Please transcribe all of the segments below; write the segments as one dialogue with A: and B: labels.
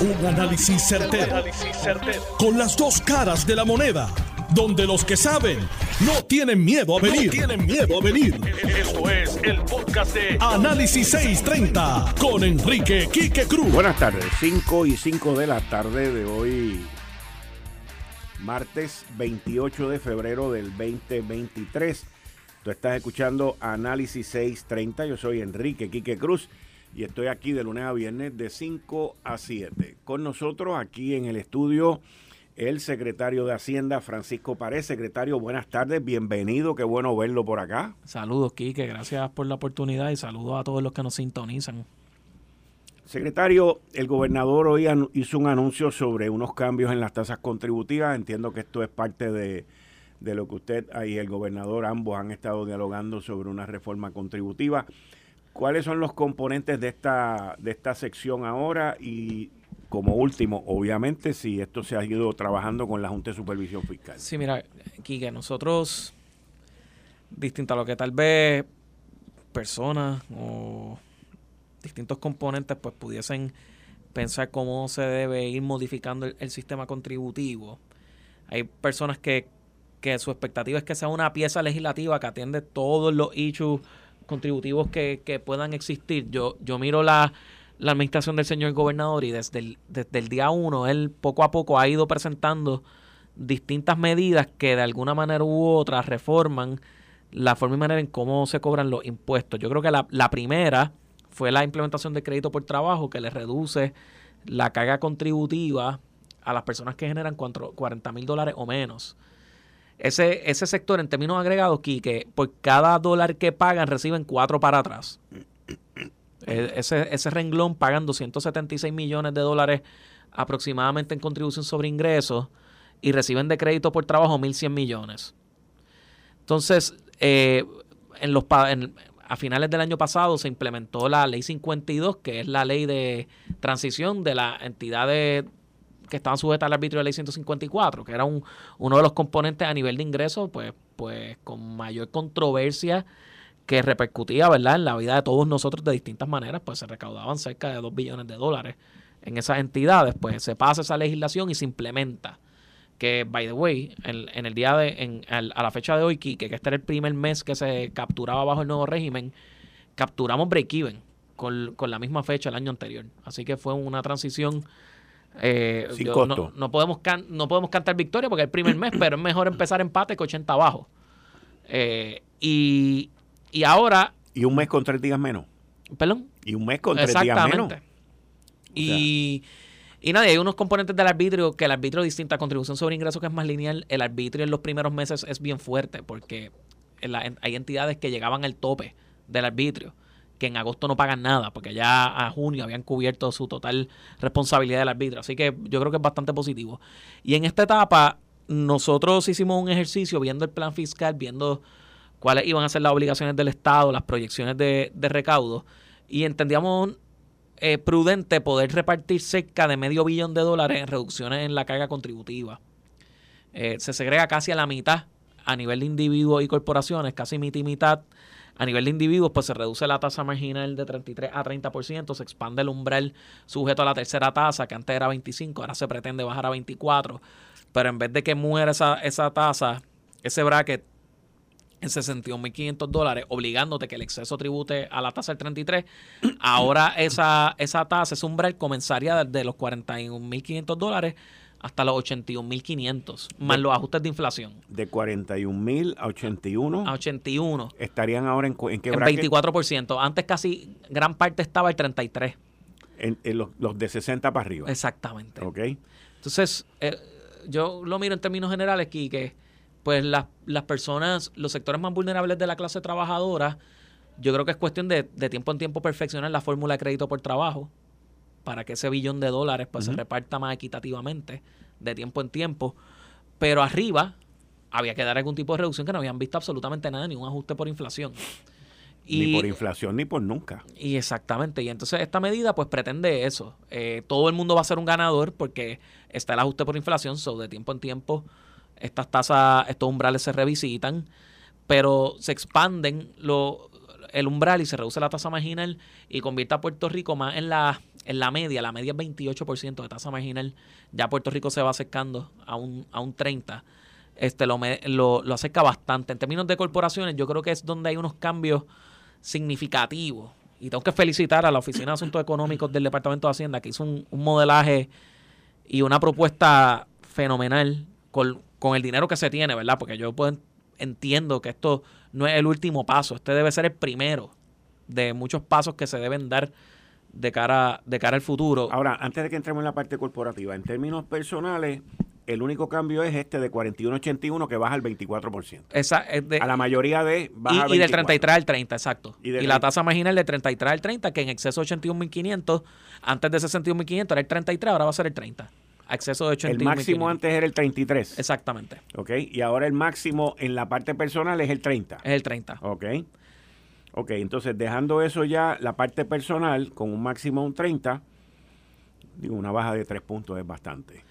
A: Un análisis certero, Con las dos caras de la moneda. Donde los que saben no tienen miedo a venir. tienen miedo a venir. Esto es el podcast de Análisis 630 con Enrique Quique Cruz.
B: Buenas tardes, 5 y 5 de la tarde de hoy, martes 28 de febrero del 2023. Tú estás escuchando Análisis 630. Yo soy Enrique Quique Cruz y estoy aquí de lunes a viernes de 5 a 7. Con nosotros aquí en el estudio el secretario de Hacienda, Francisco Pared. Secretario, buenas tardes, bienvenido, qué bueno verlo por acá.
C: Saludos, Quique, gracias por la oportunidad y saludos a todos los que nos sintonizan.
B: Secretario, el gobernador hoy hizo un anuncio sobre unos cambios en las tasas contributivas. Entiendo que esto es parte de, de lo que usted y el gobernador ambos han estado dialogando sobre una reforma contributiva. ¿Cuáles son los componentes de esta, de esta sección ahora? Y como último, obviamente, si esto se ha ido trabajando con la Junta de Supervisión Fiscal.
C: Sí, mira, Kike, nosotros, distinto a lo que tal vez personas o distintos componentes pues pudiesen pensar cómo se debe ir modificando el, sistema contributivo. Hay personas que, que su expectativa es que sea una pieza legislativa que atiende todos los issues contributivos que, que puedan existir. Yo, yo miro la, la administración del señor gobernador y desde el, desde el día uno él poco a poco ha ido presentando distintas medidas que de alguna manera u otra reforman la forma y manera en cómo se cobran los impuestos. Yo creo que la, la primera fue la implementación del crédito por trabajo que le reduce la carga contributiva a las personas que generan 40 mil dólares o menos. Ese, ese sector, en términos agregados, que por cada dólar que pagan, reciben cuatro para atrás. E, ese, ese renglón pagan 276 millones de dólares aproximadamente en contribución sobre ingresos y reciben de crédito por trabajo 1.100 millones. Entonces, eh, en los, a finales del año pasado se implementó la ley 52, que es la ley de transición de la entidad de, que estaban sujetas al arbitrio de la ley 154, que era un, uno de los componentes a nivel de ingresos, pues, pues con mayor controversia que repercutía, ¿verdad?, en la vida de todos nosotros de distintas maneras, pues se recaudaban cerca de 2 billones de dólares en esas entidades, pues se pasa esa legislación y se implementa. Que, by the way, en, el día de, en, a la fecha de hoy, que, que este era el primer mes que se capturaba bajo el nuevo régimen, capturamos break-even con, con la misma fecha el año anterior. Así que fue una transición eh, No, podemos no podemos cantar victoria porque es el primer mes, pero es mejor empezar empate que 80 abajo. Eh, y, ahora.
B: Y un mes con tres días menos.
C: ¿Perdón?
B: Y un mes con tres días menos.
C: Y, y nada, hay unos componentes del arbitrio que el arbitrio distinta contribución sobre ingresos que es más lineal. El arbitrio en los primeros meses es bien fuerte porque hay entidades que llegaban al tope del arbitrio que en agosto no pagan nada, porque ya a junio habían cubierto su total responsabilidad del arbitrio. Así que yo creo que es bastante positivo. Y en esta etapa, nosotros hicimos un ejercicio viendo el plan fiscal, viendo cuáles iban a ser las obligaciones del Estado, las proyecciones de, recaudo, y entendíamos eh, prudente poder repartir cerca de medio billón de dólares en reducciones en la carga contributiva. Eh, se segrega casi a la mitad a nivel de individuos y corporaciones, casi mitad mitad a nivel de individuos, pues se reduce la tasa marginal de 33 a 30%, se expande el umbral sujeto a la tercera tasa, que antes era 25, ahora se pretende bajar a 24, pero en vez de que muera esa, esa tasa, ese bracket en 61.500 dólares, obligándote que el exceso tribute a la tasa del 33, ahora esa, esa tasa, ese umbral comenzaría de los 41.500 dólares hasta los 81.500, más los ajustes de inflación.
B: De 41.000 a 81.
C: A 81.
B: ¿Estarían ahora en, en qué
C: En 24%. Antes casi gran parte estaba el 33.
B: En, los, de 60 para arriba.
C: Exactamente.
B: Ok.
C: Entonces, eh, yo lo miro en términos generales aquí, que pues las, las personas, los sectores más vulnerables de la clase trabajadora, yo creo que es cuestión de, de tiempo en tiempo perfeccionar la fórmula de crédito por trabajo para que ese billón de dólares pues, se reparta más equitativamente de tiempo en tiempo. Pero arriba había que dar algún tipo de reducción que no habían visto absolutamente nada, ni un ajuste por inflación.
B: ni por inflación ni por nunca.
C: Y exactamente. Y entonces esta medida pues pretende eso. Eh, todo el mundo va a ser un ganador porque está el ajuste por inflación, so de tiempo en tiempo estas tasas, estos umbrales se revisitan, pero se expanden lo, el umbral y se reduce la tasa marginal y convierte a Puerto Rico más en la, en la media, la media es 28% de tasa marginal, ya Puerto Rico se va acercando a un, a un 30%, este, lo, lo, lo acerca bastante. En términos de corporaciones, yo creo que es donde hay unos cambios significativos. Y tengo que felicitar a la Oficina de Asuntos Económicos del Departamento de Hacienda, que hizo un, modelaje y una propuesta fenomenal con, con, el dinero que se tiene, ¿verdad? Porque yo puedo, entiendo que esto no es el último paso, este debe ser el primero de muchos pasos que se deben dar de cara, de cara al futuro.
B: Ahora, antes de que entremos en la parte corporativa, en términos personales, el único cambio es este de 41.81 que baja al 24%.
C: Esa,
B: a la mayoría de
C: baja y, y del 33 al 30, exacto. Y, la tasa marginal de 33 al 30, que en exceso de 81.500, antes de 61.500 era el 33, ahora va a ser el 30. Acceso de 81.
B: El máximo antes era el 33.
C: Exactamente.
B: Ok, y ahora el máximo en la parte personal es el 30.
C: Es el 30.
B: Ok. Ok, entonces dejando eso ya, la parte personal con un máximo de un 30, digo, una baja de 3 puntos es bastante.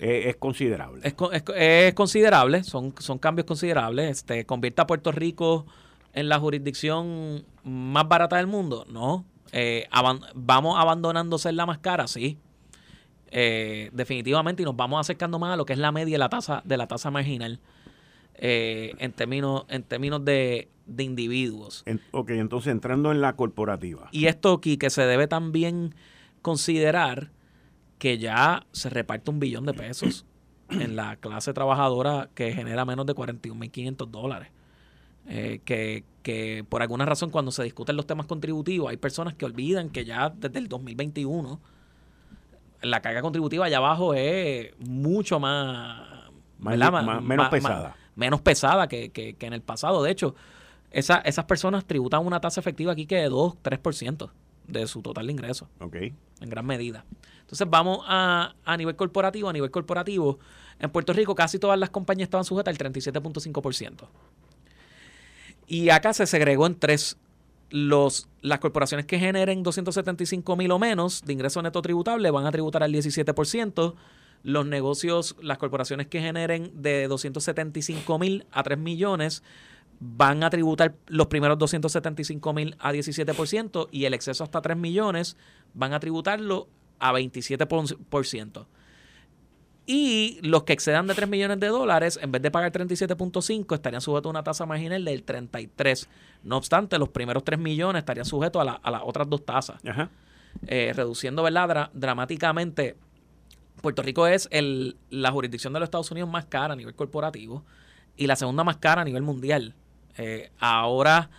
B: Es, considerable.
C: Es, considerable, son, son cambios considerables. Este, ¿Convierte a Puerto Rico en la jurisdicción más barata del mundo? No. Eh, ¿Vamos abandonando ser la más cara? Sí. Eh, definitivamente y nos vamos acercando más a lo que es la media de la tasa de la tasa marginal eh, en términos en términos de, de individuos.
B: ok, entonces entrando en la corporativa.
C: Y esto aquí que se debe también considerar que ya se reparte un billón de pesos en la clase trabajadora que genera menos de 41.500 dólares. Eh, que, que por alguna razón cuando se discuten los temas contributivos hay personas que olvidan que ya desde el 2021 la carga contributiva allá abajo es mucho más,
B: menos pesada.
C: menos pesada que, que, en el pasado. De hecho, esa, esas personas tributan una tasa efectiva aquí que de 2, 3% de su total de ingresos.
B: Ok.
C: En gran medida. Entonces vamos a, a nivel corporativo. A nivel corporativo, en Puerto Rico casi todas las compañías estaban sujetas al 37.5%. Y acá se segregó en tres. Los, las corporaciones que generen 275 mil o menos de ingreso neto tributable van a tributar al 17%. Los negocios, las corporaciones que generen de 275 mil a 3 millones van a tributar los primeros 275 mil a 17% y el exceso hasta 3 millones van a tributarlo a 27%. Y los que excedan de 3 millones de dólares, en vez de pagar 37.5, estarían sujetos a una tasa marginal del 33. No obstante, los primeros 3 millones estarían sujetos a, las otras dos tasas. Eh, reduciendo ¿verdad? dramáticamente. Puerto Rico es el, la jurisdicción de los Estados Unidos más cara a nivel corporativo y la segunda más cara a nivel mundial. Eh, ahora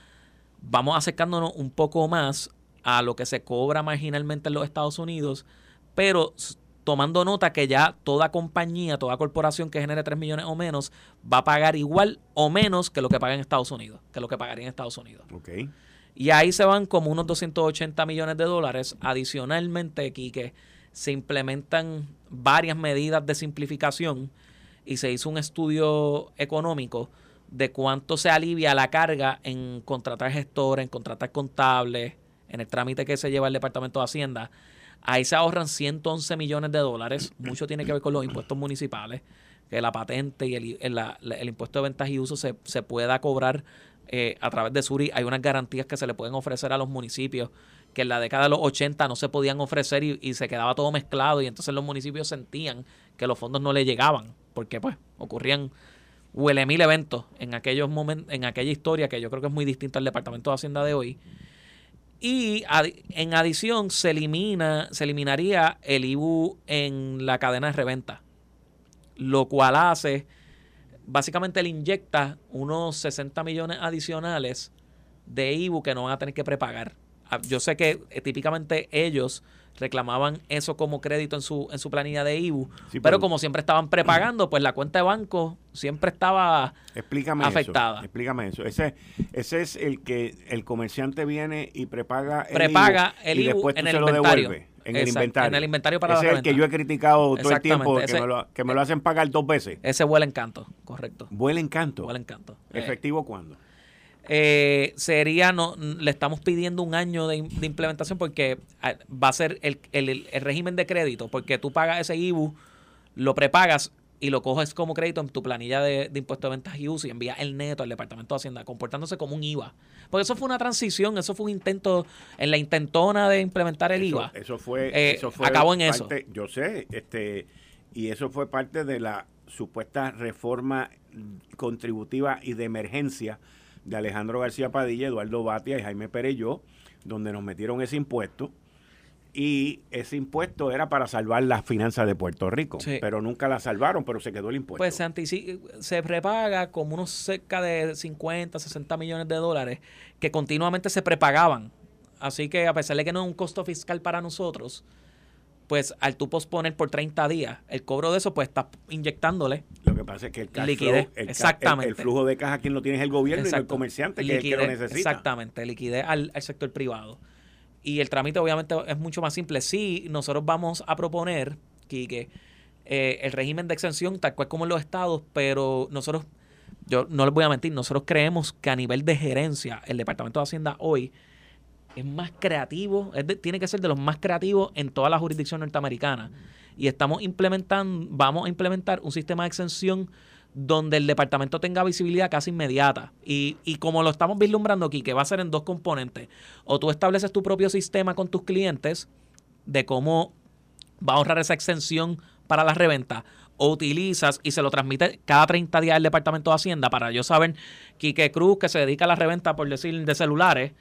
C: vamos acercándonos un poco más a lo que se cobra marginalmente en los Estados Unidos, pero tomando nota que ya toda compañía, toda corporación que genere 3 millones o menos va a pagar igual o menos que lo que paga en Estados Unidos, que lo que pagaría en Estados Unidos.
B: Okay.
C: Y ahí se van como unos 280 millones de dólares. Adicionalmente, aquí que se implementan varias medidas de simplificación y se hizo un estudio económico de cuánto se alivia la carga en contratar gestores, en contratar contables, en el trámite que se lleva el Departamento de Hacienda, ahí se ahorran 111 millones de dólares. Mucho tiene que ver con los impuestos municipales, que la patente y el, impuesto de ventas y uso se, pueda cobrar eh, a través de Suri. Hay unas garantías que se le pueden ofrecer a los municipios que en la década de los 80 no se podían ofrecer y, y se quedaba todo mezclado y entonces los municipios sentían que los fondos no le llegaban porque pues ocurrían huele mil eventos en aquellos momentos, en aquella historia que yo creo que es muy distinta al Departamento de Hacienda de hoy y en adición se elimina, se eliminaría el IBU en la cadena de reventa, lo cual hace, básicamente le inyecta unos 60 millones adicionales de IBU que no van a tener que prepagar. Ah, yo sé que eh, típicamente ellos reclamaban eso como crédito en su, en su planilla de IBU, pero, como siempre estaban prepagando, pues la cuenta de banco siempre estaba afectada.
B: explícame eso. Ese, ese es el que el comerciante viene y prepaga
C: el Prepaga el
B: y después
C: en
B: el
C: se lo
B: devuelve en el inventario.
C: En el inventario para
B: Ese es el que yo he criticado todo el tiempo, que, me lo, que me lo hacen pagar dos veces.
C: Ese vuela encanto, correcto.
B: Vuela encanto.
C: Vuela encanto.
B: ¿Efectivo cuándo?
C: Eh, sería, no, le estamos pidiendo un año de, implementación porque ah, va a ser el, el, régimen de crédito, porque tú pagas ese IBU, lo prepagas y lo coges como crédito en tu planilla de, impuestos de ventas y uso y envías el neto al Departamento de Hacienda, comportándose como un IVA. Porque eso fue una transición, eso fue un intento, en la intentona de implementar el IVA.
B: Eso fue, eh, eso fue
C: acabó en eso.
B: Yo sé, este, y eso fue parte de la supuesta reforma contributiva y de emergencia de Alejandro García Padilla, Eduardo Batia y Jaime Pereyó, donde nos metieron ese impuesto y ese impuesto era para salvar las finanzas de Puerto Rico, pero nunca la salvaron, pero se quedó el impuesto.
C: Pues se, se prepaga como unos cerca de 50, 60 millones de dólares que continuamente se prepagaban. Así que a pesar de que no es un costo fiscal para nosotros, pues al tú posponer por 30 días el cobro de eso, pues estás inyectándole.
B: Lo que pasa es que el cash
C: liquidez,
B: el,
C: exactamente.
B: El, flujo de caja quien lo tiene es el gobierno y no el comerciante, que es el que lo necesita.
C: Exactamente, liquidez al sector privado. Y el trámite obviamente es mucho más simple. Sí, nosotros vamos a proponer, Quique, eh, el régimen de exención tal cual como en los estados, pero nosotros, yo no les voy a mentir, nosotros creemos que a nivel de gerencia, el Departamento de Hacienda hoy es más creativo, tiene que ser de los más creativos en toda la jurisdicción norteamericana. Y estamos implementando, vamos a implementar un sistema de exención donde el departamento tenga visibilidad casi inmediata. Y, y, como lo estamos vislumbrando aquí, que va a ser en dos componentes. O tú estableces tu propio sistema con tus clientes de cómo va a ahorrar esa extensión para la reventa, o utilizas y se lo transmite cada 30 días al Departamento de Hacienda para yo saber Quique Cruz, que se dedica a la reventa, por decir, de celulares,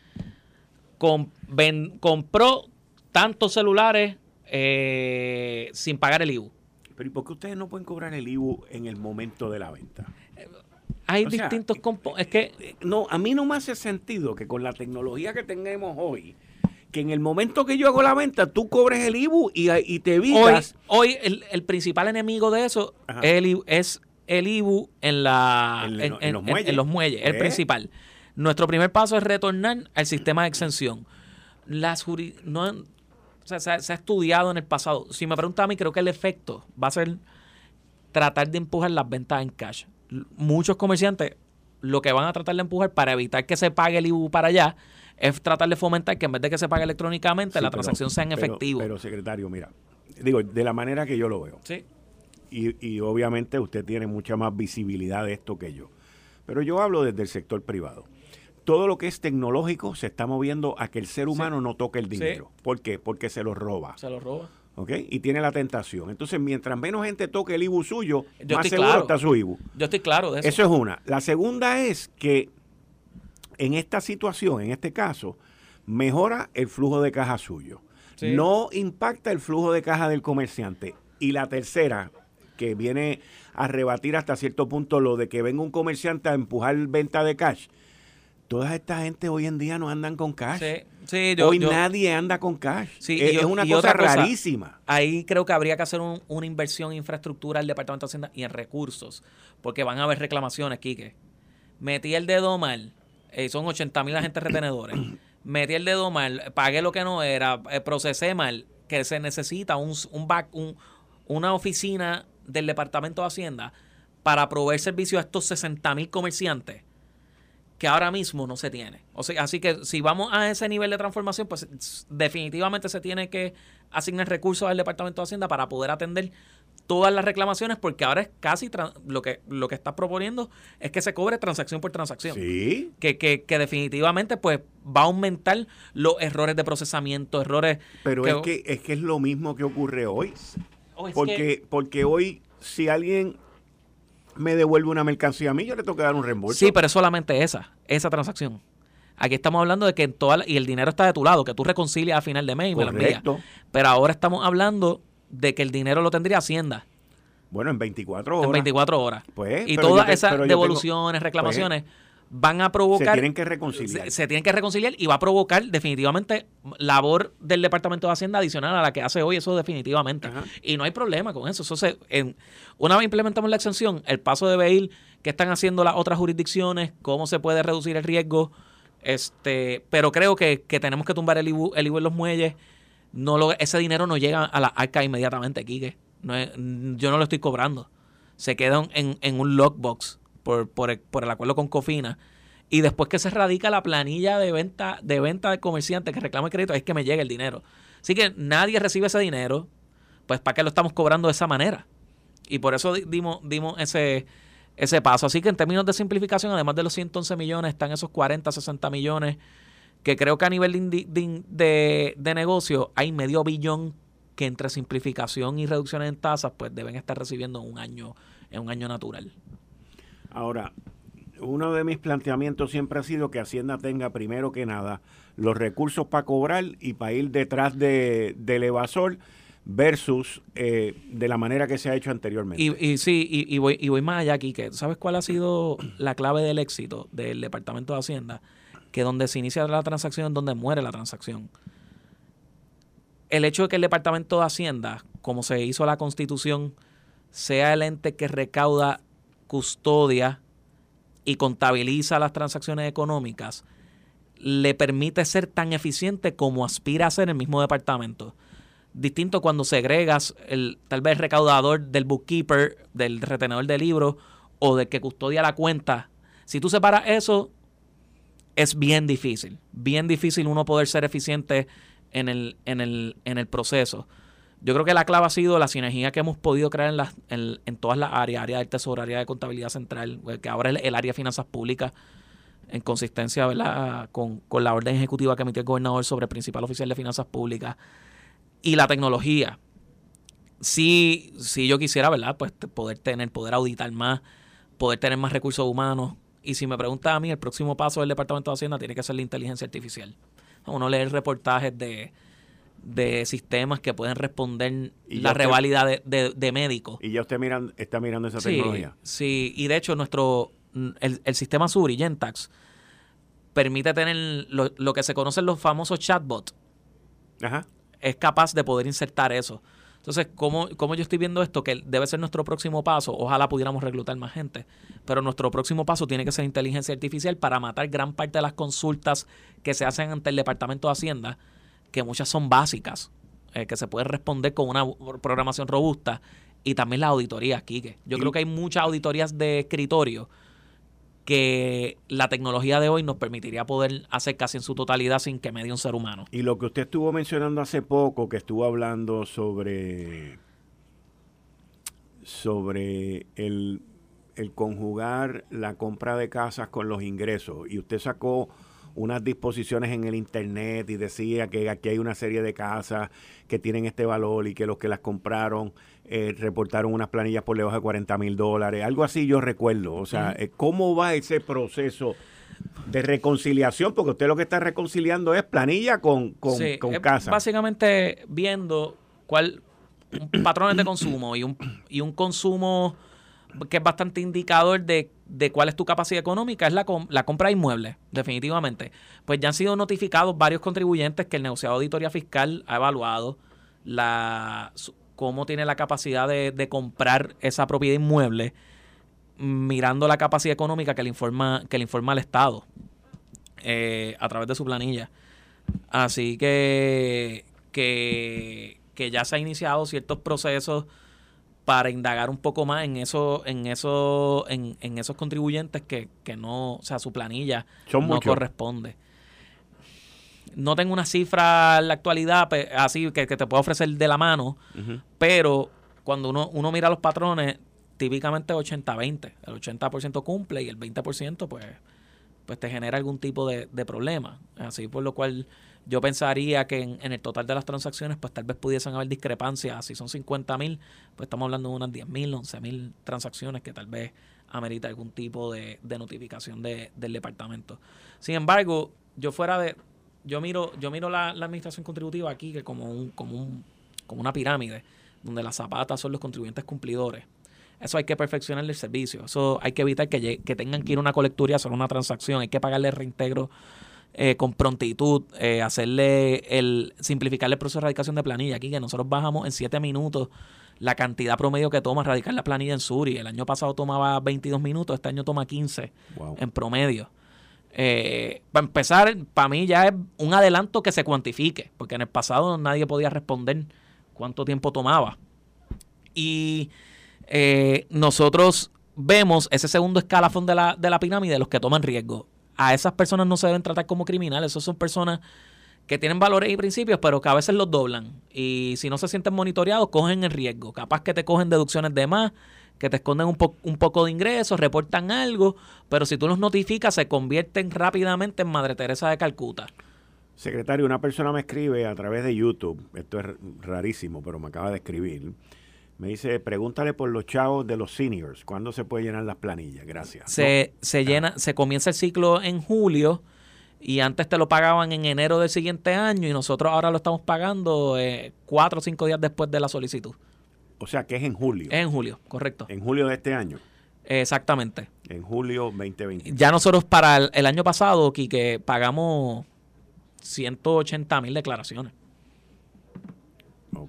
C: compró tantos celulares eh, sin pagar el IBU
B: pero ¿y por qué ustedes no pueden cobrar el IBU en el momento de la venta?
C: Hay distintos Es que.
B: Eh, no, a mí no me hace sentido que con la tecnología que tenemos hoy, que en el momento que yo hago la venta, tú cobres el IBU y, te evitas.
C: Hoy, el, principal enemigo de eso es el IBU en, la, en, los muelles. los muelles el principal. Nuestro primer paso es retornar al sistema de exención. Las no, o sea, se ha, estudiado en el pasado. Si me pregunta a mí, creo que el efecto va a ser tratar de empujar las ventas en cash. Muchos comerciantes lo que van a tratar de empujar para evitar que se pague el IBU para allá es tratar de fomentar que en vez de que se pague electrónicamente, la transacción sea en efectivo.
B: Pero, secretario, mira, digo, de la manera que yo lo veo.
C: Sí.
B: Y, y obviamente usted tiene mucha más visibilidad de esto que yo. Pero yo hablo desde el sector privado todo lo que es tecnológico se está moviendo a que el ser humano no toque el dinero. ¿Por qué? Porque se lo roba.
C: Se lo roba.
B: ¿Ok? Y tiene la tentación. Entonces, mientras menos gente toque el IBU suyo, más seguro está su IBU.
C: Yo estoy claro de eso.
B: Eso es una. La segunda es que en esta situación, en este caso, mejora el flujo de caja suyo. No impacta el flujo de caja del comerciante. Y la tercera, que viene a rebatir hasta cierto punto lo de que venga un comerciante a empujar venta de cash toda esta gente hoy en día no andan con cash. hoy nadie anda con cash. es, una cosa rarísima.
C: ahí creo que habría que hacer una inversión en infraestructura del Departamento de Hacienda y en recursos, porque van a haber reclamaciones, Quique. Metí el dedo mal, eh, son 80 mil agentes retenedores. Metí el dedo mal, pagué lo que no era, eh, procesé mal, que se necesita un, un, back, un una oficina del Departamento de Hacienda para proveer servicio a estos 60 mil comerciantes que ahora mismo no se tiene. O sea, así que si vamos a ese nivel de transformación, pues definitivamente se tiene que asignar recursos al Departamento de Hacienda para poder atender todas las reclamaciones, porque ahora es casi lo que lo que está proponiendo es que se cobre transacción por transacción.
B: Sí.
C: Que, que, que definitivamente pues va a aumentar los errores de procesamiento, errores.
B: Pero es que es que es lo mismo que ocurre hoy. porque, porque hoy si alguien me devuelve una mercancía a mí, yo le tengo que dar un reembolso.
C: Sí, pero es solamente esa, esa transacción. Aquí estamos hablando de que en toda y el dinero está de tu lado, que tú reconcilias a final de mes y me lo envías. Pero ahora estamos hablando de que el dinero lo tendría Hacienda.
B: Bueno, en 24 horas.
C: En 24 horas. Pues, y todas esas devoluciones, pues, reclamaciones, van a provocar... Se
B: tienen que reconciliar.
C: Se, tienen que reconciliar y va a provocar definitivamente labor del Departamento de Hacienda adicional a la que hace hoy, eso definitivamente. Y no hay problema con eso. eso se, en, una vez implementamos la exención, el paso de ver qué están haciendo las otras jurisdicciones, cómo se puede reducir el riesgo, este pero creo que, tenemos que tumbar el IBU, el en los muelles. No lo, ese dinero no llega a la arca inmediatamente, Quique. No yo no lo estoy cobrando. Se queda en, en un lockbox por, por, el, por el acuerdo con Cofina. Y después que se radica la planilla de venta de venta del comerciante que reclama el crédito, es que me llega el dinero. Así que nadie recibe ese dinero, pues ¿para qué lo estamos cobrando de esa manera? Y por eso dimos, dimos ese, ese paso. Así que en términos de simplificación, además de los 111 millones, están esos 40, 60 millones, que creo que a nivel de, negocio hay medio billón que entre simplificación y reducciones en tasas, pues deben estar recibiendo en un año, en un año natural.
B: Ahora, uno de mis planteamientos siempre ha sido que Hacienda tenga primero que nada los recursos para cobrar y para ir detrás de, del evasor versus eh, de la manera que se ha hecho anteriormente.
C: Y, y sí, y, voy, y voy más allá aquí, que ¿sabes cuál ha sido la clave del éxito del Departamento de Hacienda? Que donde se inicia la transacción es donde muere la transacción. El hecho de que el Departamento de Hacienda, como se hizo la constitución, sea el ente que recauda, custodia y contabiliza las transacciones económicas, le permite ser tan eficiente como aspira a ser el mismo departamento distinto cuando segregas el tal vez recaudador del bookkeeper, del retenedor de libros o del que custodia la cuenta. Si tú separas eso, es bien difícil, bien difícil uno poder ser eficiente en el, en el, en el proceso. Yo creo que la clave ha sido la sinergia que hemos podido crear en, las, en, todas las áreas, área del tesoro, área de contabilidad central, eh, que ahora es el, área de finanzas públicas, en consistencia ¿verdad? Con, con la orden ejecutiva que emitió el gobernador sobre el principal oficial de finanzas públicas y la tecnología. Si, si yo quisiera, ¿verdad? Pues poder tener, poder auditar más, poder tener más recursos humanos. Y si me pregunta a mí, el próximo paso del Departamento de Hacienda tiene que ser la inteligencia artificial. Uno leer reportajes de, de sistemas que pueden responder la rivalidad de, de, médicos.
B: Y ya usted miran, está mirando esa tecnología.
C: Sí, y de hecho nuestro el, el sistema Suri, Gentax, permite tener lo, lo, que se conocen los famosos chatbots. Ajá es capaz de poder insertar eso. Entonces, ¿cómo, ¿cómo, yo estoy viendo esto? Que debe ser nuestro próximo paso. Ojalá pudiéramos reclutar más gente. Pero nuestro próximo paso tiene que ser inteligencia artificial para matar gran parte de las consultas que se hacen ante el Departamento de Hacienda, que muchas son básicas, eh, que se pueden responder con una programación robusta. Y también las auditorías, Kike. Yo creo que hay muchas auditorías de escritorio que la tecnología de hoy nos permitiría poder hacer casi en su totalidad sin que medie un ser humano.
B: Y lo que usted estuvo mencionando hace poco, que estuvo hablando sobre, sobre el, el conjugar la compra de casas con los ingresos, y usted sacó unas disposiciones en el internet y decía que aquí hay una serie de casas que tienen este valor y que los que las compraron eh, reportaron unas planillas por debajo de 40 mil dólares, algo así yo recuerdo. O sea, eh, ¿cómo va ese proceso? de reconciliación, porque usted lo que está reconciliando es planilla con, con, casa.
C: Básicamente viendo cuál patrones de consumo y un, y un consumo que es bastante indicador de, cuál es tu capacidad económica, es la, la compra de inmuebles, definitivamente. Pues ya han sido notificados varios contribuyentes que el negociado de auditoría fiscal ha evaluado la, cómo tiene la capacidad de, comprar esa propiedad inmueble mirando la capacidad económica que le informa, que le informa al Estado eh, a través de su planilla. Así que, que, que ya se han iniciado ciertos procesos para indagar un poco más en eso, en eso, en, en esos contribuyentes que, que, no, o sea, su planilla no corresponde. No tengo una cifra en la actualidad así que, te puedo ofrecer de la mano, pero cuando uno, uno mira los patrones, típicamente 80-20. El 80% cumple y el 20% pues, pues te genera algún tipo de, de problema. Así por lo cual yo pensaría que en, el total de las transacciones, pues tal vez pudiesen haber discrepancias. Si son 50 mil, pues estamos hablando de unas 10 mil, 11 mil transacciones que tal vez amerita algún tipo de, notificación de, del departamento. Sin embargo, yo fuera de, yo miro, yo miro la, administración contributiva aquí que como un, como un, como una pirámide, donde las zapatas son los contribuyentes cumplidores. Eso hay que perfeccionar el servicio. Eso hay que evitar que, que tengan que ir a una colecturía sobre una transacción. Hay que pagarle reintegro eh, con prontitud, eh, hacerle el simplificarle el proceso de radicación de planilla. Aquí que nosotros bajamos en 7 minutos la cantidad promedio que toma radicar la planilla en Suri. El año pasado tomaba 22 minutos, este año toma 15 en promedio. Eh, para empezar, para mí ya es un adelanto que se cuantifique, porque en el pasado nadie podía responder cuánto tiempo tomaba. Y nosotros vemos ese segundo escalafón de la, de la pirámide, los que toman riesgo a esas personas no se deben tratar como criminales, esas son personas que tienen valores y principios, pero que a veces los doblan. Y si no se sienten monitoreados, cogen el riesgo. Capaz que te cogen deducciones de más, que te esconden un, un poco de ingresos, reportan algo, pero si tú los notificas, se convierten rápidamente en Madre Teresa de Calcuta.
B: Secretario, una persona me escribe a través de YouTube, esto es rarísimo, pero me acaba de escribir. Me dice, pregúntale por los chavos de los seniors, ¿cuándo se puede llenar las planillas? Gracias.
C: Se, se llena, se comienza el ciclo en julio y antes te lo pagaban en enero del siguiente año y nosotros ahora lo estamos pagando eh, cuatro o cinco días después de la solicitud.
B: O sea que es en julio.
C: Es en julio, correcto.
B: En julio de este año.
C: Exactamente.
B: En julio 2020.
C: Ya nosotros para el, año pasado, que pagamos 180 mil declaraciones.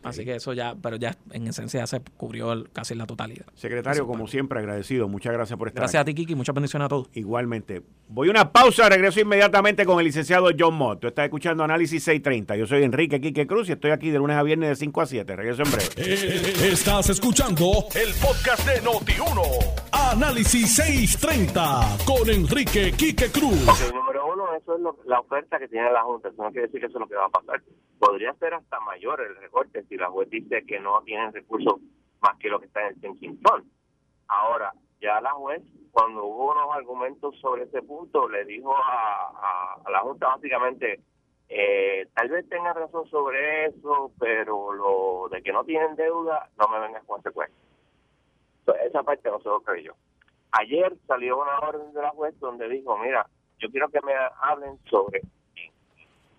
C: Así que eso ya, pero ya en esencia ya se cubrió casi la totalidad.
B: Secretario, como siempre, agradecido. Muchas gracias por estar
C: Gracias a ti, Kiki. Muchas bendiciones a todos.
B: Igualmente. Voy a una pausa, regreso inmediatamente con el licenciado John Mott. Tú estás escuchando Análisis 630. Yo soy Enrique Quique Cruz y estoy aquí de lunes a viernes de 5 a 7. Regreso en breve.
A: Eh, estás escuchando el podcast de Noti1. Análisis 630 con Enrique Quique Cruz
D: la oferta que tiene la Junta. Eso no quiere decir que eso es lo que va a pasar. Podría ser hasta mayor el recorte si la juez dice que no tienen recursos más que lo que está en el Kensington. Ahora, ya la juez, cuando hubo unos argumentos sobre ese punto, le dijo a, la Junta básicamente, eh, tal vez tenga razón sobre eso, pero lo de que no tienen deuda, no me vengas con consecuencias. Entonces, esa parte no se lo creyó. Ayer salió una orden de la juez donde dijo, mira, yo quiero que me hablen sobre el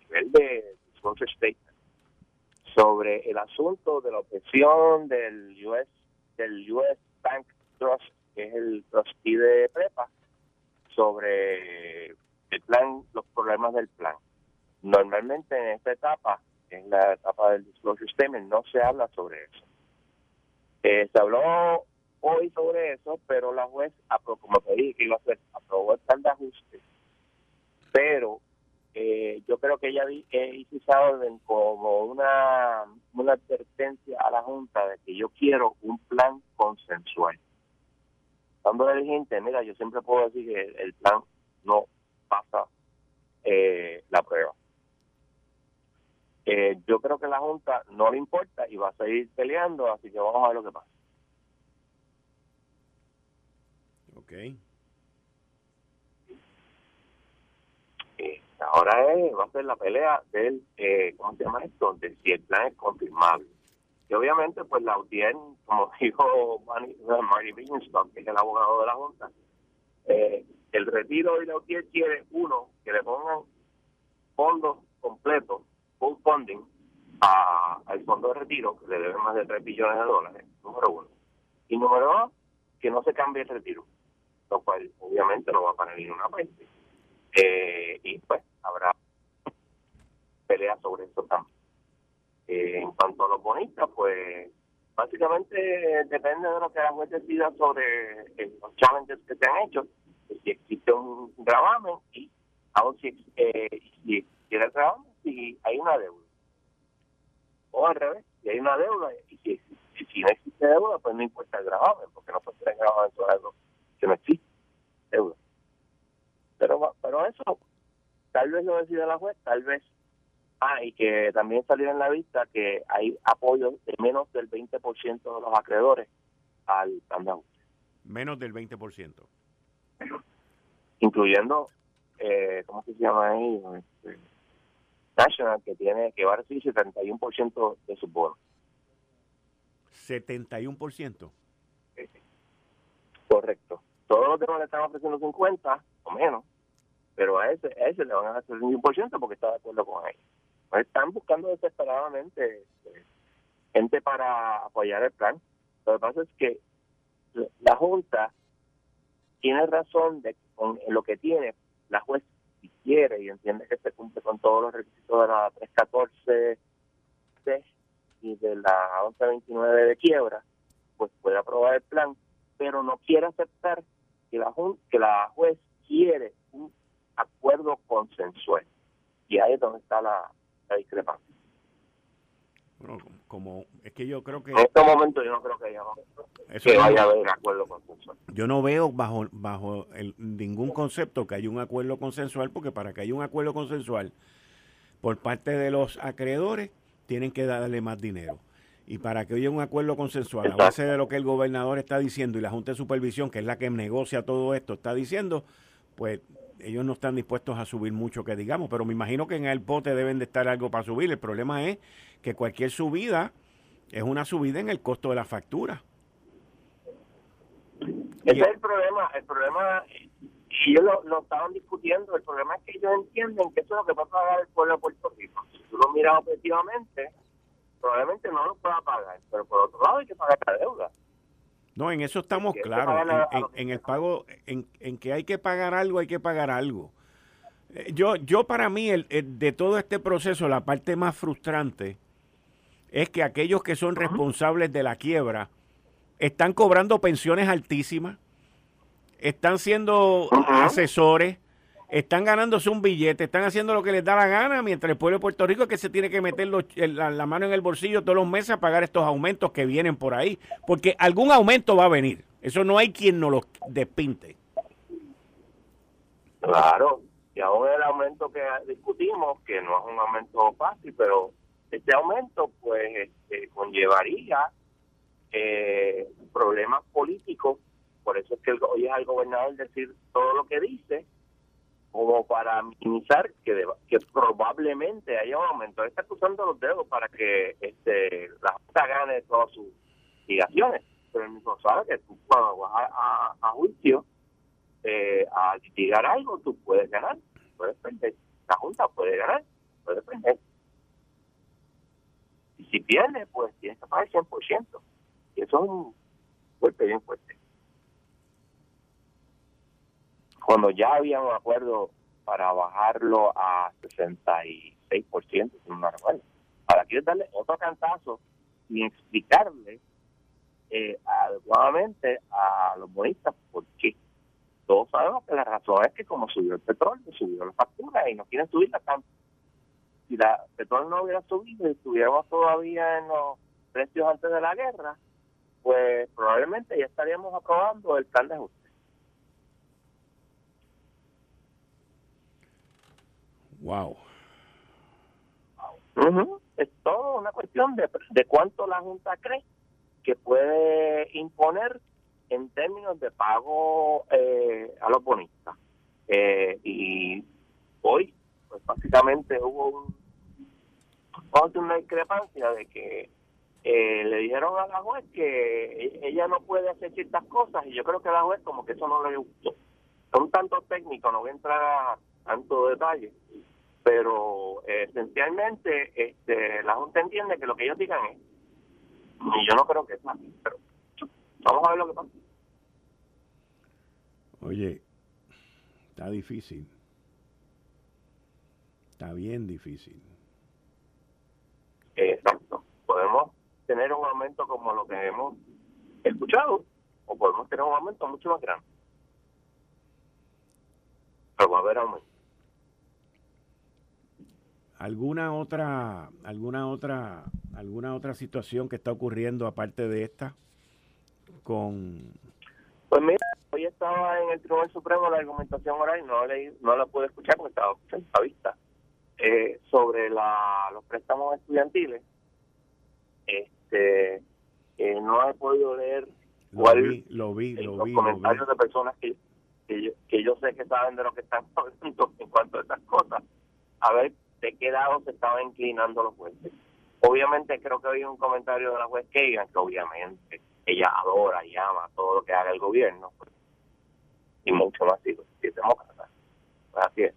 D: nivel de disclosure statement, sobre el asunto de la objeción del US, del US Bank Trust, que es el trustee de prepa, sobre el plan, los problemas del plan. Normalmente en esta etapa, en la etapa del disclosure statement, no se habla sobre eso. Eh, se habló hoy sobre eso, pero la juez, como te dije que iba a hacer, aprobó el plan de ajuste pero eh, yo creo que ella hizo esa orden como una, una advertencia a la Junta de que yo quiero un plan consensual. Cuando le gente, mira, yo siempre puedo decir que el plan no pasa eh, la prueba. Eh, yo creo que la Junta no le importa y va a seguir peleando, así que vamos a ver lo que pasa.
B: Okay.
D: Ahora es, va a ser la pelea del, eh, ¿cómo se llama esto? De si el plan es confirmable. Y obviamente, pues la UTIER, como dijo Marty Bienstock, que es el abogado de la Junta, eh, el retiro de la UTIER quiere, uno, que le pongan fondos completos, full funding, al fondo de retiro, que le deben más de 3 billones de dólares, número uno. Y número dos, que no se cambie el retiro, lo cual obviamente no va a parar ninguna parte. Eh, y pues habrá peleas sobre eso también. Eh, en cuanto a los bonistas, pues básicamente depende de lo que la juez decida sobre los challenges que se han hecho, si existe un gravamen y aún si, eh, si el gravamen, si hay una deuda. O al revés, si hay una deuda y si, si, no existe deuda, pues no importa el gravamen, porque no puede ser gravamen sobre algo que no existe deuda. Pero, pero eso tal vez lo decida la juez, tal vez. Ah, y que también salió en la vista que hay apoyo de menos del 20% de los acreedores al plan de
B: Menos del 20%.
D: Incluyendo, eh, ¿cómo se llama ahí? Este, National, que tiene que va a recibir 71% de sus bonos.
B: 71%.
D: Correcto. Todos los demás le están ofreciendo 50 o menos pero a ese, a ese le van a hacer un 1% porque está de acuerdo con ellos. Pues están buscando desesperadamente este, gente para apoyar el plan. Lo que pasa es que la Junta tiene razón de con lo que tiene, la juez si quiere y entiende que se cumple con todos los requisitos de la 314 C y de la 1129 de quiebra, pues puede aprobar el plan, pero no quiere aceptar que la, que la juez quiere un acuerdo consensual. Y ahí es donde está la, discrepancia.
B: Bueno, como es que yo creo que
D: en este momento yo no creo que, haya, que vaya a haber acuerdo consensual.
B: Yo no veo bajo bajo ningún concepto que haya un acuerdo consensual porque para que haya un acuerdo consensual por parte de los acreedores, tienen que darle más dinero. Y para que haya un acuerdo consensual, a base de lo que el gobernador está diciendo y la Junta de Supervisión, que es la que negocia todo esto, está diciendo, pues ellos no están dispuestos a subir mucho que digamos, pero me imagino que en el pote deben de estar algo para subir. El problema es que cualquier subida es una subida en el costo de la factura.
D: Ese es el problema. El problema, y ellos lo, estaban discutiendo, el problema es que ellos entienden que eso es lo que va a pagar el pueblo de Puerto Rico. Si tú lo miras objetivamente, probablemente no lo pueda pagar, pero por otro lado hay que pagar la deuda.
B: No, en eso estamos claros. En, el pago, en, en, que hay que pagar algo, hay que pagar algo. Eh, yo, yo para mí, el, de todo este proceso, la parte más frustrante es que aquellos que son responsables de la quiebra están cobrando pensiones altísimas, están siendo asesores, están ganándose un billete, están haciendo lo que les da la gana, mientras el pueblo de Puerto Rico es que se tiene que meter la, mano en el bolsillo todos los meses a pagar estos aumentos que vienen por ahí, porque algún aumento va a venir. Eso no hay quien nos lo despinte.
D: Claro, y aún el aumento que discutimos, que no es un aumento fácil, pero este aumento pues este, conllevaría eh, problemas políticos, por eso es que hoy es al gobernador decir todo lo que dice, como para minimizar que, que probablemente haya un aumento. está cruzando los dedos para que este, la Junta gane todas sus investigaciones, pero el mismo sabe que tú cuando vas a, juicio eh, a litigar algo, tú puedes ganar, puedes perder. La Junta puede ganar, puede perder. Y si pierde, pues tienes que pagar el 100%. Y eso es un golpe bien fuerte cuando ya había un acuerdo para bajarlo a 66%, si no recuerdo. Ahora quiero darle otro cantazo y explicarle eh, adecuadamente a los bonistas por qué. Todos sabemos que la razón es que como subió el petróleo, subió la factura y no quieren subirla tanto. Si la petróleo no hubiera subido y estuviéramos todavía en los precios antes de la guerra, pues probablemente ya estaríamos aprobando el plan de ajuste.
B: Wow.
D: Es todo una cuestión de, de cuánto la Junta cree que puede imponer en términos de pago eh, a los bonistas. Eh, y hoy, pues básicamente hubo un, una discrepancia de que eh, le dijeron a la juez que e, ella no puede hacer ciertas cosas y yo creo que a la juez como que eso no le gustó. Son tanto técnico, no voy a entrar a tanto detalle, pero eh, esencialmente este, la Junta entiende que lo que ellos digan es, y yo no creo que es así, pero vamos a ver lo que pasa.
B: Oye, está difícil. Está bien difícil.
D: Exacto. Podemos tener un aumento como lo que hemos escuchado, o podemos tener un aumento mucho más grande. Pero va a haber aumento
B: alguna otra alguna otra alguna otra situación que está ocurriendo aparte de esta con
D: pues mira hoy estaba en el Tribunal Supremo la argumentación oral y no leí, no la pude escuchar porque estaba en la vista eh, sobre la, los préstamos estudiantiles. Este eh, no he podido leer
B: lo vi, lo vi, lo
D: los comentarios de personas que, que yo, que yo sé que saben de lo que están hablando en cuanto a estas cosas. A ver de qué lado se estaban inclinando los jueces. Obviamente creo que había un comentario de la juez Kagan, que obviamente ella adora y ama todo lo que haga el gobierno, pues, y mucho más si, si es demócrata. Pues así es.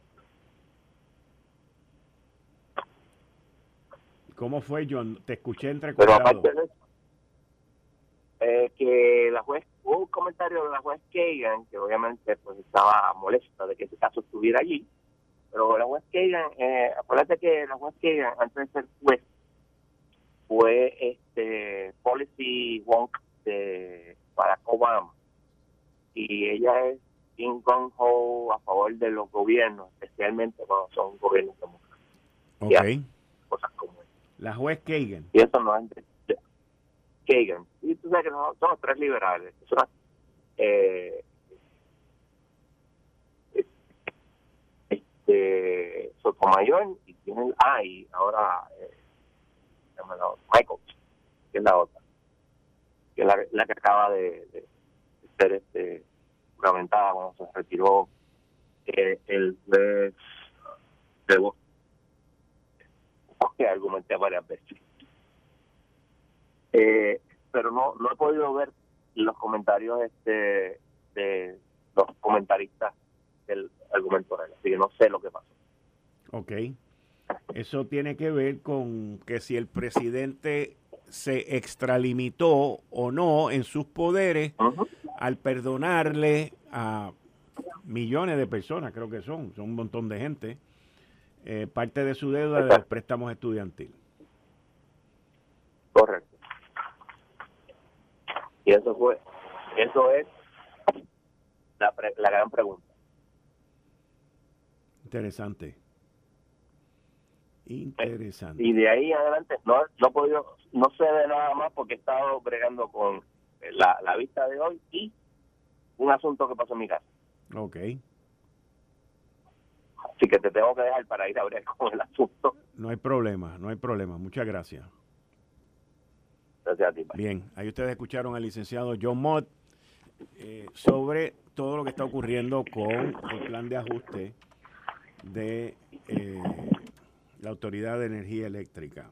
B: ¿Cómo fue, John? Te escuché entre
D: Pero aparte de eso, eh, que la juez, hubo un comentario de la juez Kagan, que obviamente pues estaba molesta de que ese caso estuviera allí, pero la juez Kagan, eh, acuérdate que la juez Kagan, antes de ser juez, fue este policy wonk de Barack Obama. Y ella es in ho a favor de los gobiernos, especialmente cuando son gobiernos democráticos.
B: Ok.
D: cosas como
B: La juez Kagan.
D: Y eso no es Kagan. Y tú sabes que somos tres liberales. eh, de Sotomayor y tienen, ah, y ahora eh, Michael, que es la otra, que es la, que acaba de, ser este, juramentada cuando se retiró eh, el juez de voz que argumenté varias veces. Eh, pero no no he podido ver los comentarios este de los comentaristas del argumento así que no sé lo que pasó.
B: Ok. Eso tiene que ver con que si el presidente se extralimitó o no en sus poderes al perdonarle a millones de personas, creo que son, son un montón de gente, eh, parte de su deuda de los préstamos estudiantiles.
D: Correcto. Y eso fue, eso es la, la gran pregunta.
B: Interesante. Interesante.
D: Y de ahí adelante no, no he podido, no sé de nada más porque he estado bregando con la, la vista de hoy y un asunto que pasó en mi casa.
B: Ok.
D: Así que te tengo que dejar para ir a ver con el asunto.
B: No hay problema, no hay problema. Muchas gracias.
D: Gracias a ti.
B: Bien, ahí ustedes escucharon al licenciado John Mott eh, sobre todo lo que está ocurriendo con el plan de ajuste de eh, la Autoridad de Energía Eléctrica.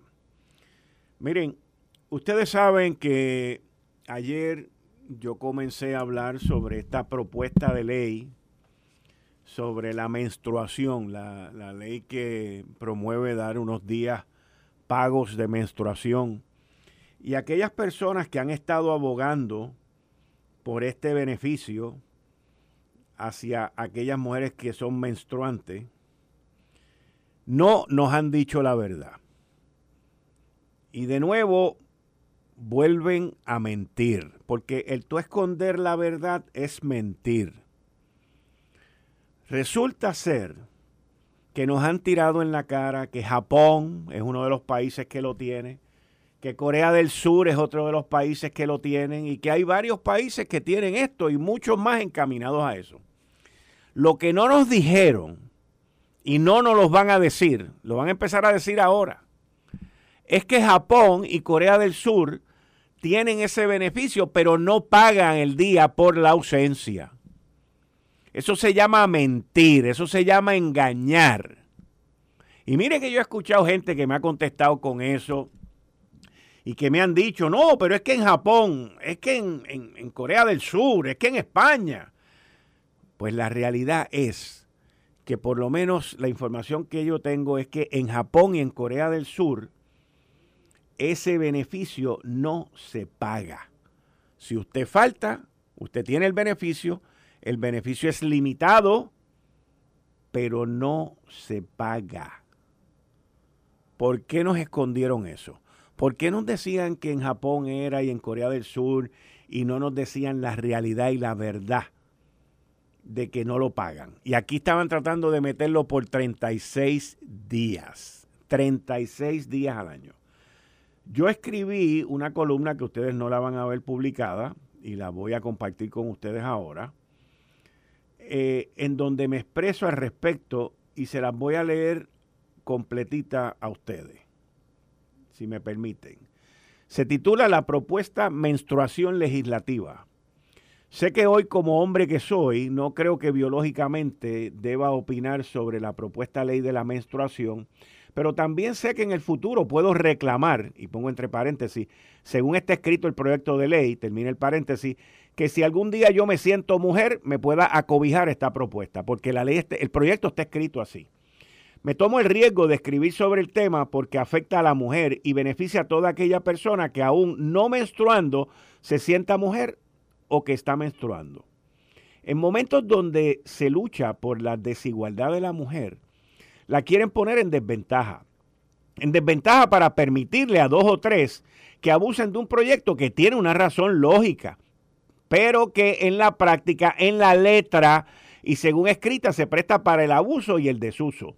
B: Miren, ustedes saben que ayer yo comencé a hablar sobre esta propuesta de ley sobre la menstruación, la, la, ley que promueve dar unos días pagos de menstruación. Y aquellas personas que han estado abogando por este beneficio hacia aquellas mujeres que son menstruantes, no nos han dicho la verdad. Y de nuevo vuelven a mentir, porque el tú esconder la verdad es mentir. Resulta ser que nos han tirado en la cara que Japón es uno de los países que lo tiene, que Corea del Sur es otro de los países que lo tienen y que hay varios países que tienen esto y muchos más encaminados a eso. Lo que no nos dijeron y no nos los van a decir, lo van a empezar a decir ahora, es que Japón y Corea del Sur tienen ese beneficio, pero no pagan el día por la ausencia. Eso se llama mentir, eso se llama engañar. Y mire que yo he escuchado gente que me ha contestado con eso y que me han dicho, no, pero es que en Japón, es que en, en Corea del Sur, es que en España. Pues la realidad es que por lo menos la información que yo tengo es que en Japón y en Corea del Sur ese beneficio no se paga. Si usted falta, usted tiene el beneficio, el beneficio es limitado, pero no se paga. ¿Por qué nos escondieron eso? ¿Por qué nos decían que en Japón era y en Corea del Sur y no nos decían la realidad y la verdad? De que no lo pagan. Y aquí estaban tratando de meterlo por 36 días. 36 días al año. Yo escribí una columna que ustedes no la van a ver publicada y la voy a compartir con ustedes ahora, eh, en donde me expreso al respecto y se las voy a leer completita a ustedes, si me permiten. Se titula La propuesta menstruación legislativa Sé que hoy como hombre que soy, no creo que biológicamente deba opinar sobre la propuesta ley de la menstruación, pero también sé que en el futuro puedo reclamar, y pongo entre paréntesis, según está escrito el proyecto de ley, termina el paréntesis, que si algún día yo me siento mujer, me pueda acobijar esta propuesta, porque la ley, el proyecto está escrito así. Me tomo el riesgo de escribir sobre el tema porque afecta a la mujer y beneficia a toda aquella persona que aún no menstruando se sienta mujer o que está menstruando. En momentos donde se lucha por la desigualdad de la mujer, la quieren poner en desventaja. En desventaja para permitirle a dos o tres que abusen de un proyecto que tiene una razón lógica, pero que en la práctica, en la letra y según escrita, se presta para el abuso y el desuso.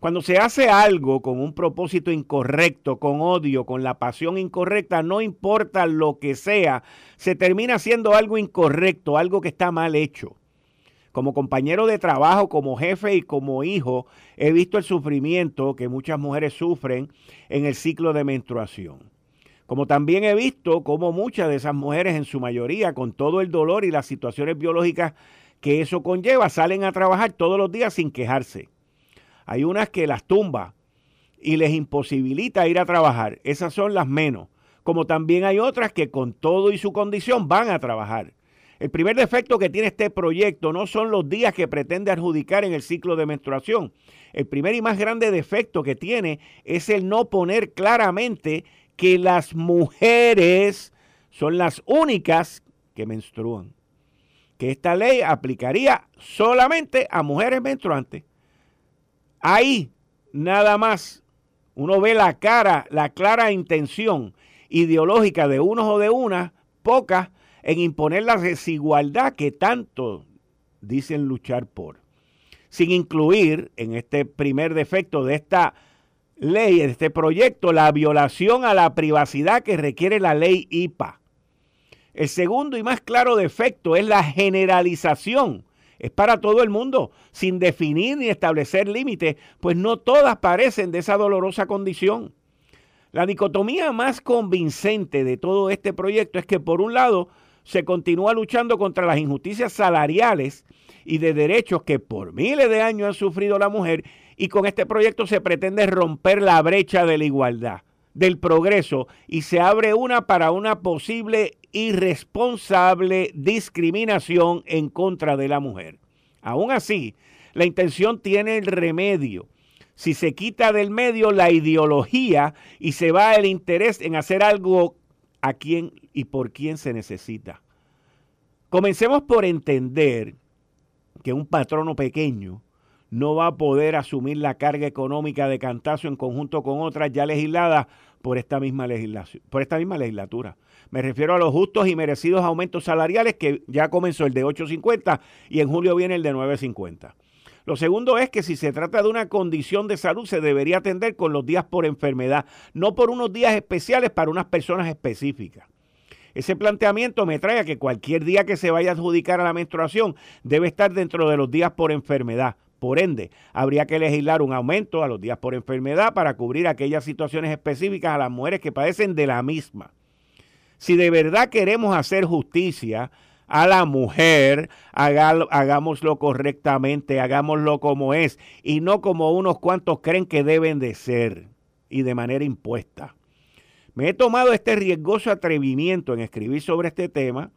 B: Cuando se hace algo con un propósito incorrecto, con odio, con la pasión incorrecta, no importa lo que sea, se termina siendo algo incorrecto, algo que está mal hecho. Como compañero de trabajo, como jefe y como hijo, he visto el sufrimiento que muchas mujeres sufren en el ciclo de menstruación. Como también he visto cómo muchas de esas mujeres, en su mayoría, con todo el dolor y las situaciones biológicas que eso conlleva, salen a trabajar todos los días sin quejarse. Hay unas que las tumba y les imposibilita ir a trabajar. Esas son las menos. Como también hay otras que con todo y su condición van a trabajar. El primer defecto que tiene este proyecto no son los días que pretende adjudicar en el ciclo de menstruación. El primer y más grande defecto que tiene es el no poner claramente que las mujeres son las únicas que menstruan. Que esta ley aplicaría solamente a mujeres menstruantes. Ahí, nada más, uno ve la cara, la clara intención ideológica de unos o de unas, pocas, en imponer la desigualdad que tanto dicen luchar por. Sin incluir en este primer defecto de esta ley, en este proyecto, la violación a la privacidad que requiere la ley IPA. El segundo y más claro defecto es la generalización. Es para todo el mundo, sin definir ni establecer límites, pues no todas parecen de esa dolorosa condición. La dicotomía más convincente de todo este proyecto es que por un lado se continúa luchando contra las injusticias salariales y de derechos que por miles de años ha sufrido la mujer y con este proyecto se pretende romper la brecha de la igualdad, del progreso y se abre una para una posible irresponsable discriminación en contra de la mujer. Aún así, la intención tiene el remedio. Si se quita del medio la ideología y se va el interés en hacer algo a quién y por quién se necesita. Comencemos por entender que un patrono pequeño no va a poder asumir la carga económica de cantazo en conjunto con otras ya legisladas por esta misma por esta misma legislatura. Me refiero a los justos y merecidos aumentos salariales que ya comenzó el de 8.50 y en julio viene el de 9.50. Lo segundo es que si se trata de una condición de salud se debería atender con los días por enfermedad, no por unos días especiales para unas personas específicas. Ese planteamiento me trae a que cualquier día que se vaya a adjudicar a la menstruación debe estar dentro de los días por enfermedad. Por ende, habría que legislar un aumento a los días por enfermedad para cubrir aquellas situaciones específicas a las mujeres que padecen de la misma. Si de verdad queremos hacer justicia a la mujer, hagámoslo correctamente, hagámoslo como es y no como unos cuantos creen que deben de ser y de manera impuesta. Me he tomado este riesgoso atrevimiento en escribir sobre este tema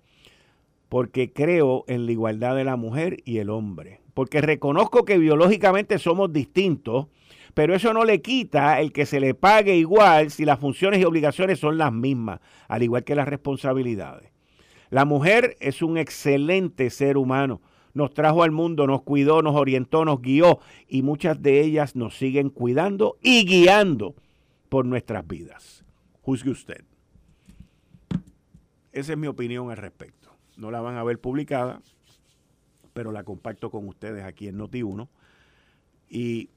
B: porque creo en la igualdad de la mujer y el hombre porque reconozco que biológicamente somos distintos, pero eso no le quita el que se le pague igual si las funciones y obligaciones son las mismas, al igual que las responsabilidades. La mujer es un excelente ser humano. Nos trajo al mundo, nos cuidó, nos orientó, nos guió y muchas de ellas nos siguen cuidando y guiando por nuestras vidas. Juzgue usted. Esa es mi opinión al respecto. No la van a ver publicada, pero la comparto con ustedes aquí en Noti1. Y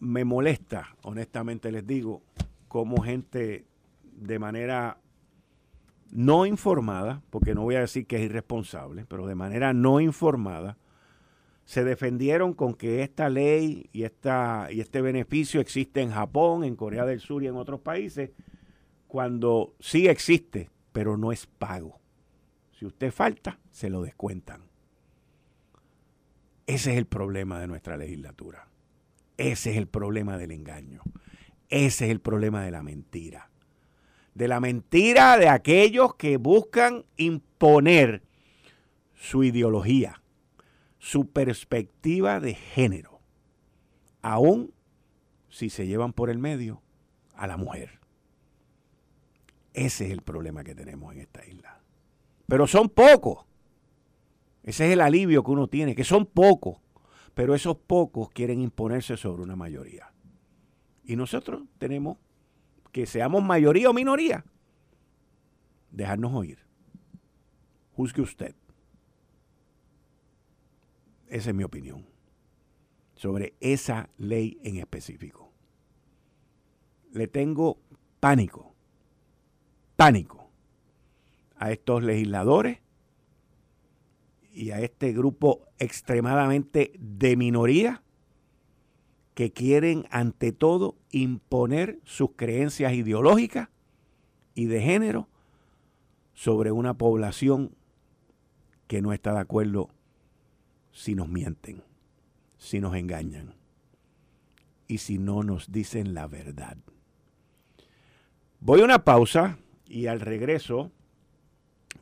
B: me molesta, honestamente les digo, como gente de manera no informada, porque no voy a decir que es irresponsable, pero de manera no informada, se defendieron con que esta ley y, esta, y este beneficio existe en Japón, en Corea del Sur y en otros países, cuando sí existe, pero no es pago. Si usted falta, se lo descuentan. Ese es el problema de nuestra legislatura. Ese es el problema del engaño. Ese es el problema de la mentira. De la mentira de aquellos que buscan imponer su ideología, su perspectiva de género, aún si se llevan por el medio a la mujer. Ese es el problema que tenemos en esta isla. Pero son pocos ese es el alivio que uno tiene, que son pocos, pero esos pocos quieren imponerse sobre una mayoría. Y nosotros tenemos que seamos mayoría o minoría, dejarnos oír. Juzgue usted. Esa es mi opinión sobre esa ley en específico. Le tengo pánico, pánico a estos legisladores y a este grupo extremadamente de minoría que quieren ante todo imponer sus creencias ideológicas y de género sobre una población que no está de acuerdo si nos mienten, si nos engañan y si no nos dicen la verdad. Voy a una pausa y al regreso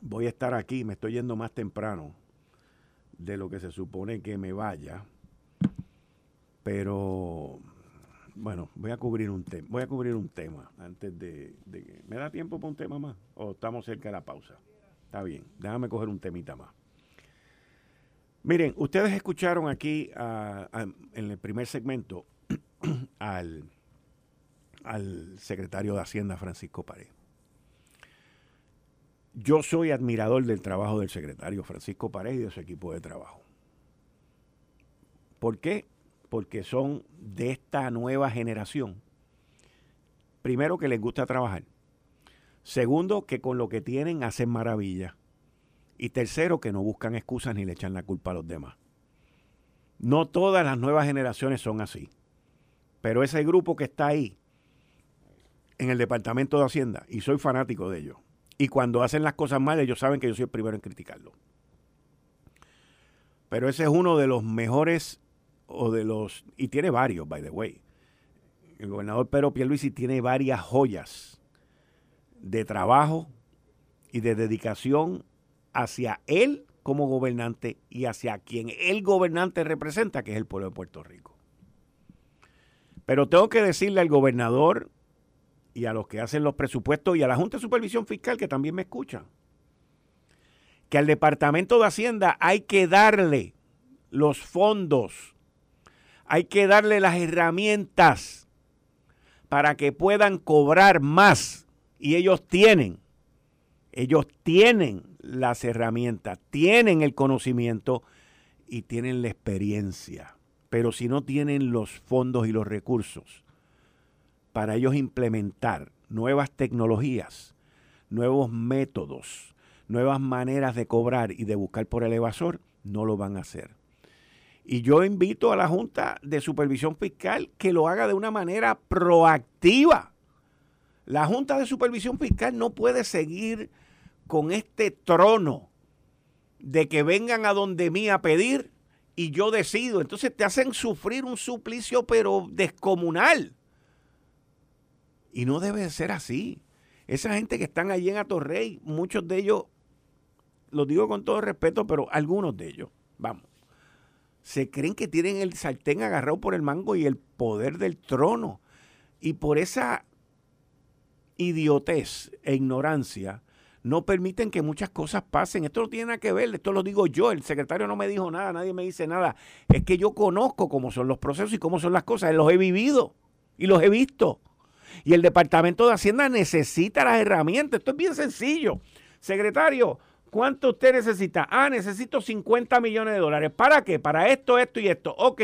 B: voy a estar aquí, me estoy yendo más temprano de lo que se supone que me vaya. Pero bueno, voy a cubrir un tema. Voy a cubrir un tema antes de, que. ¿Me da tiempo para un tema más? ¿O estamos cerca de la pausa? Está bien, déjame coger un temita más. Miren, ustedes escucharon aquí en el primer segmento al, al secretario de Hacienda Francisco Pared. Yo soy admirador del trabajo del secretario Francisco Pared y de su equipo de trabajo. ¿Por qué? Porque son de esta nueva generación. Primero, que les gusta trabajar. Segundo, que con lo que tienen hacen maravillas. Y tercero, que no buscan excusas ni le echan la culpa a los demás. No todas las nuevas generaciones son así. Pero ese grupo que está ahí, en el Departamento de Hacienda, y soy fanático de ellos, y cuando hacen las cosas mal, ellos saben que yo soy el primero en criticarlo. Pero ese es uno de los mejores, o de los, y tiene varios, by the way. El gobernador Pedro Pierluisi tiene varias joyas de trabajo y de dedicación hacia él como gobernante y hacia quien el gobernante representa, que es el pueblo de Puerto Rico. Pero tengo que decirle al gobernador y a los que hacen los presupuestos y a la Junta de Supervisión Fiscal que también me escuchan, que al Departamento de Hacienda hay que darle los fondos, hay que darle las herramientas para que puedan cobrar más. Y ellos tienen, ellos tienen las herramientas, tienen el conocimiento y tienen la experiencia. Pero si no tienen los fondos y los recursos, para ellos implementar nuevas tecnologías, nuevos métodos, nuevas maneras de cobrar y de buscar por el evasor, no lo van a hacer. Y yo invito a la Junta de Supervisión Fiscal que lo haga de una manera proactiva. La Junta de Supervisión Fiscal no puede seguir con este trono de que vengan a donde mí a pedir y yo decido. Entonces te hacen sufrir un suplicio pero descomunal. Y no debe ser así. Esa gente que están allí en Atorrey, muchos de ellos, lo digo con todo respeto, pero algunos de ellos, vamos, se creen que tienen el sartén agarrado por el mango y el poder del trono. Y por esa idiotez e ignorancia, no permiten que muchas cosas pasen. Esto no tiene nada que ver, esto lo digo yo, el secretario no me dijo nada, nadie me dice nada. Es que yo conozco cómo son los procesos y cómo son las cosas, los he vivido y los he visto. Y el Departamento de Hacienda necesita las herramientas. Esto es bien sencillo. Secretario, ¿cuánto usted necesita? Ah, necesito 50 millones de dólares. ¿Para qué? Para esto, esto y esto. Ok,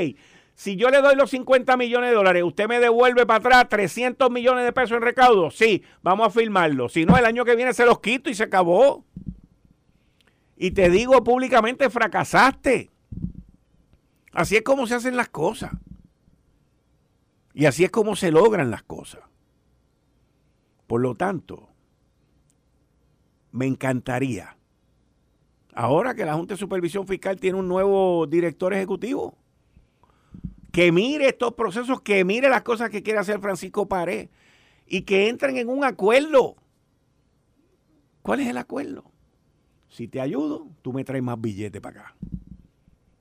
B: si yo le doy los 50 millones de dólares, ¿usted me devuelve para atrás 300 millones de pesos en recaudo? Sí, vamos a firmarlo. Si no, el año que viene se los quito y se acabó. Y te digo públicamente, fracasaste. Así es como se hacen las cosas. Y así es como se logran las cosas. Por lo tanto, me encantaría, ahora que la Junta de Supervisión Fiscal tiene un nuevo director ejecutivo, que mire estos procesos, que mire las cosas que quiere hacer Francisco Pared y que entren en un acuerdo. ¿Cuál es el acuerdo? Si te ayudo, tú me traes más billetes para acá.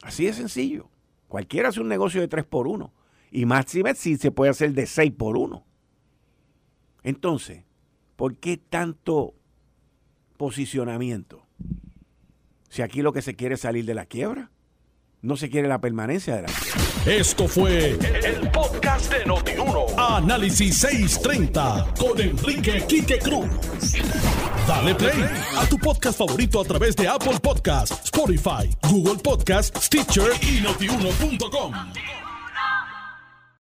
B: Así de sencillo. Cualquiera hace un negocio de 3 por 1. Y máxime si se puede hacer de 6 por 1. Entonces, ¿por qué tanto posicionamiento? Si aquí lo que se quiere es salir de la quiebra, no se quiere la permanencia de la quiebra.
A: Esto fue el, podcast de Notiuno. Análisis 630 con Enrique Quique Cruz. Dale play a tu podcast favorito a través de Apple Podcasts, Spotify, Google Podcasts, Stitcher y notiuno.com.